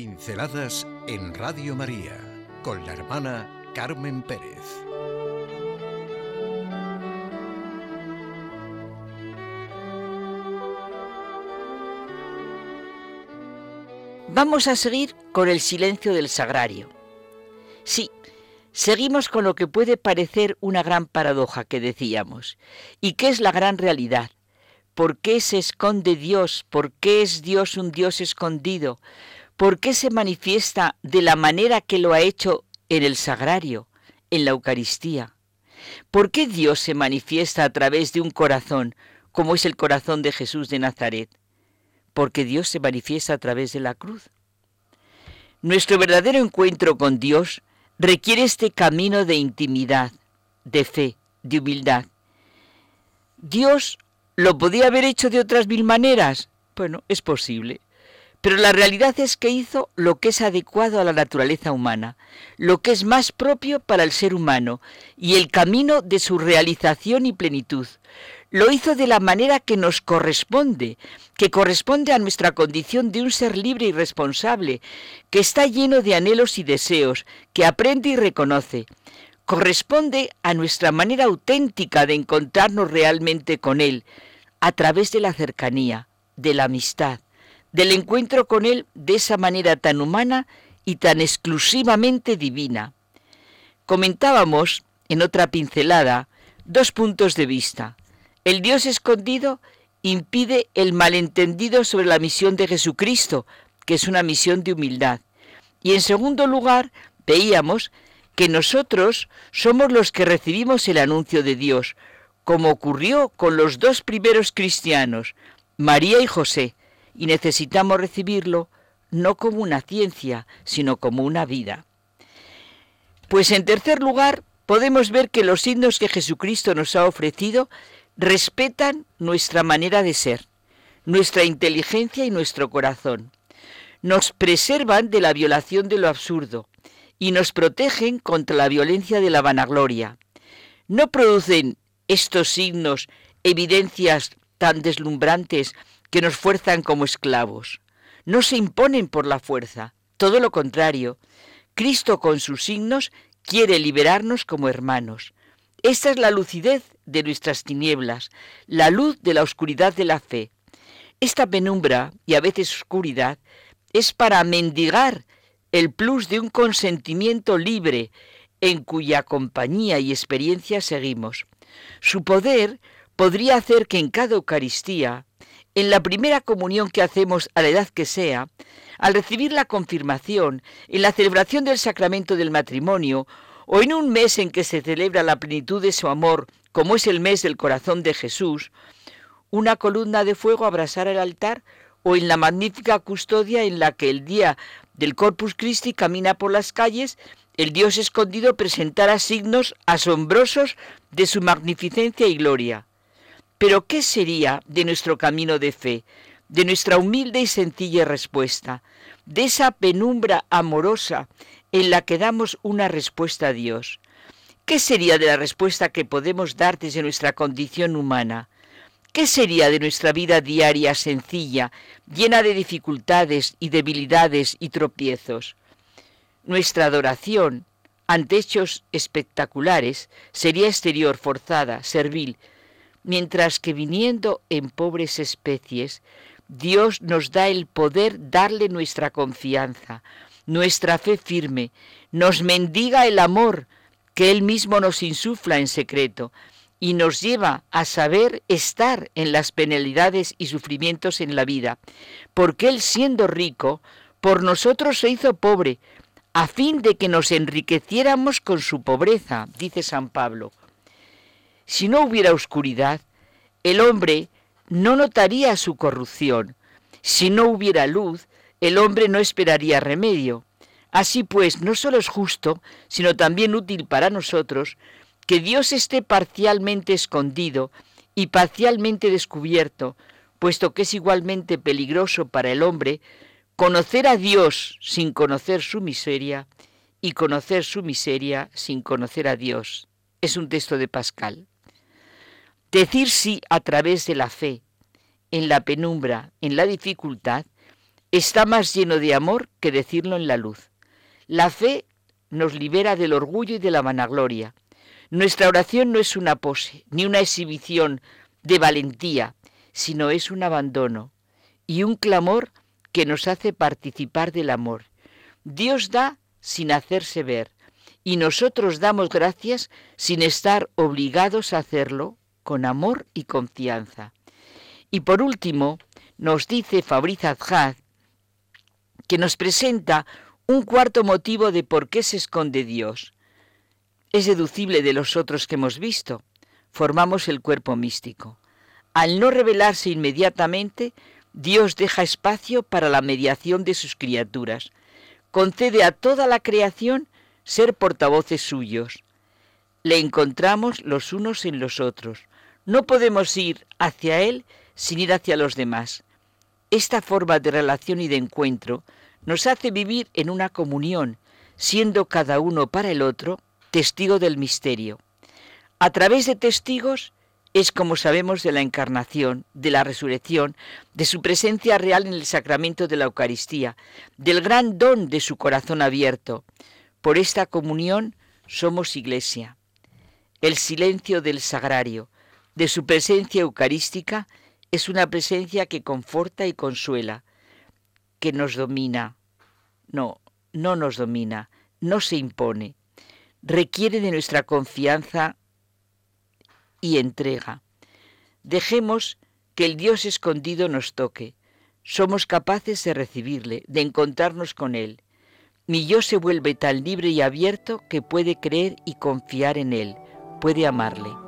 Pinceladas en Radio María con la hermana Carmen Pérez. Vamos a seguir con el silencio del sagrario. Sí, seguimos con lo que puede parecer una gran paradoja que decíamos, y que es la gran realidad. ¿Por qué se esconde Dios? ¿Por qué es Dios un Dios escondido? ¿Por qué se manifiesta de la manera que lo ha hecho en el sagrario, en la Eucaristía? ¿Por qué Dios se manifiesta a través de un corazón, como es el corazón de Jesús de Nazaret? Porque Dios se manifiesta a través de la cruz. Nuestro verdadero encuentro con Dios requiere este camino de intimidad, de fe, de humildad. Dios lo podía haber hecho de otras mil maneras. Bueno, es posible. Pero la realidad es que hizo lo que es adecuado a la naturaleza humana, lo que es más propio para el ser humano y el camino de su realización y plenitud. Lo hizo de la manera que nos corresponde, que corresponde a nuestra condición de un ser libre y responsable, que está lleno de anhelos y deseos, que aprende y reconoce. Corresponde a nuestra manera auténtica de encontrarnos realmente con Él, a través de la cercanía, de la amistad del encuentro con Él de esa manera tan humana y tan exclusivamente divina. Comentábamos en otra pincelada dos puntos de vista. El Dios escondido impide el malentendido sobre la misión de Jesucristo, que es una misión de humildad. Y en segundo lugar, veíamos que nosotros somos los que recibimos el anuncio de Dios, como ocurrió con los dos primeros cristianos, María y José, y necesitamos recibirlo no como una ciencia, sino como una vida. Pues en tercer lugar, podemos ver que los signos que Jesucristo nos ha ofrecido respetan nuestra manera de ser, nuestra inteligencia y nuestro corazón. Nos preservan de la violación de lo absurdo y nos protegen contra la violencia de la vanagloria. No producen estos signos evidencias tan deslumbrantes que nos fuerzan como esclavos. No se imponen por la fuerza, todo lo contrario. Cristo con sus signos quiere liberarnos como hermanos. Esta es la lucidez de nuestras tinieblas, la luz de la oscuridad de la fe. Esta penumbra, y a veces oscuridad, es para mendigar el plus de un consentimiento libre en cuya compañía y experiencia seguimos. Su poder podría hacer que en cada Eucaristía en la primera comunión que hacemos a la edad que sea, al recibir la confirmación, en la celebración del sacramento del matrimonio, o en un mes en que se celebra la plenitud de su amor, como es el mes del corazón de Jesús, una columna de fuego abrazara el altar, o en la magnífica custodia en la que el día del Corpus Christi camina por las calles, el Dios escondido presentara signos asombrosos de su magnificencia y gloria. Pero ¿qué sería de nuestro camino de fe, de nuestra humilde y sencilla respuesta, de esa penumbra amorosa en la que damos una respuesta a Dios? ¿Qué sería de la respuesta que podemos dar desde nuestra condición humana? ¿Qué sería de nuestra vida diaria sencilla, llena de dificultades y debilidades y tropiezos? Nuestra adoración ante hechos espectaculares sería exterior, forzada, servil, mientras que viniendo en pobres especies, Dios nos da el poder darle nuestra confianza, nuestra fe firme, nos mendiga el amor que Él mismo nos insufla en secreto y nos lleva a saber estar en las penalidades y sufrimientos en la vida, porque Él siendo rico, por nosotros se hizo pobre, a fin de que nos enriqueciéramos con su pobreza, dice San Pablo. Si no hubiera oscuridad, el hombre no notaría su corrupción. Si no hubiera luz, el hombre no esperaría remedio. Así pues, no solo es justo, sino también útil para nosotros, que Dios esté parcialmente escondido y parcialmente descubierto, puesto que es igualmente peligroso para el hombre conocer a Dios sin conocer su miseria y conocer su miseria sin conocer a Dios. Es un texto de Pascal. Decir sí a través de la fe, en la penumbra, en la dificultad, está más lleno de amor que decirlo en la luz. La fe nos libera del orgullo y de la vanagloria. Nuestra oración no es una pose, ni una exhibición de valentía, sino es un abandono y un clamor que nos hace participar del amor. Dios da sin hacerse ver y nosotros damos gracias sin estar obligados a hacerlo con amor y confianza. Y por último, nos dice Fabriz Azhad que nos presenta un cuarto motivo de por qué se esconde Dios. Es deducible de los otros que hemos visto. Formamos el cuerpo místico. Al no revelarse inmediatamente, Dios deja espacio para la mediación de sus criaturas. Concede a toda la creación ser portavoces suyos. Le encontramos los unos en los otros. No podemos ir hacia Él sin ir hacia los demás. Esta forma de relación y de encuentro nos hace vivir en una comunión, siendo cada uno para el otro testigo del misterio. A través de testigos es como sabemos de la encarnación, de la resurrección, de su presencia real en el sacramento de la Eucaristía, del gran don de su corazón abierto. Por esta comunión somos iglesia. El silencio del sagrario, de su presencia eucarística, es una presencia que conforta y consuela, que nos domina. No, no nos domina, no se impone. Requiere de nuestra confianza y entrega. Dejemos que el Dios escondido nos toque. Somos capaces de recibirle, de encontrarnos con Él. Mi yo se vuelve tan libre y abierto que puede creer y confiar en Él, puede amarle.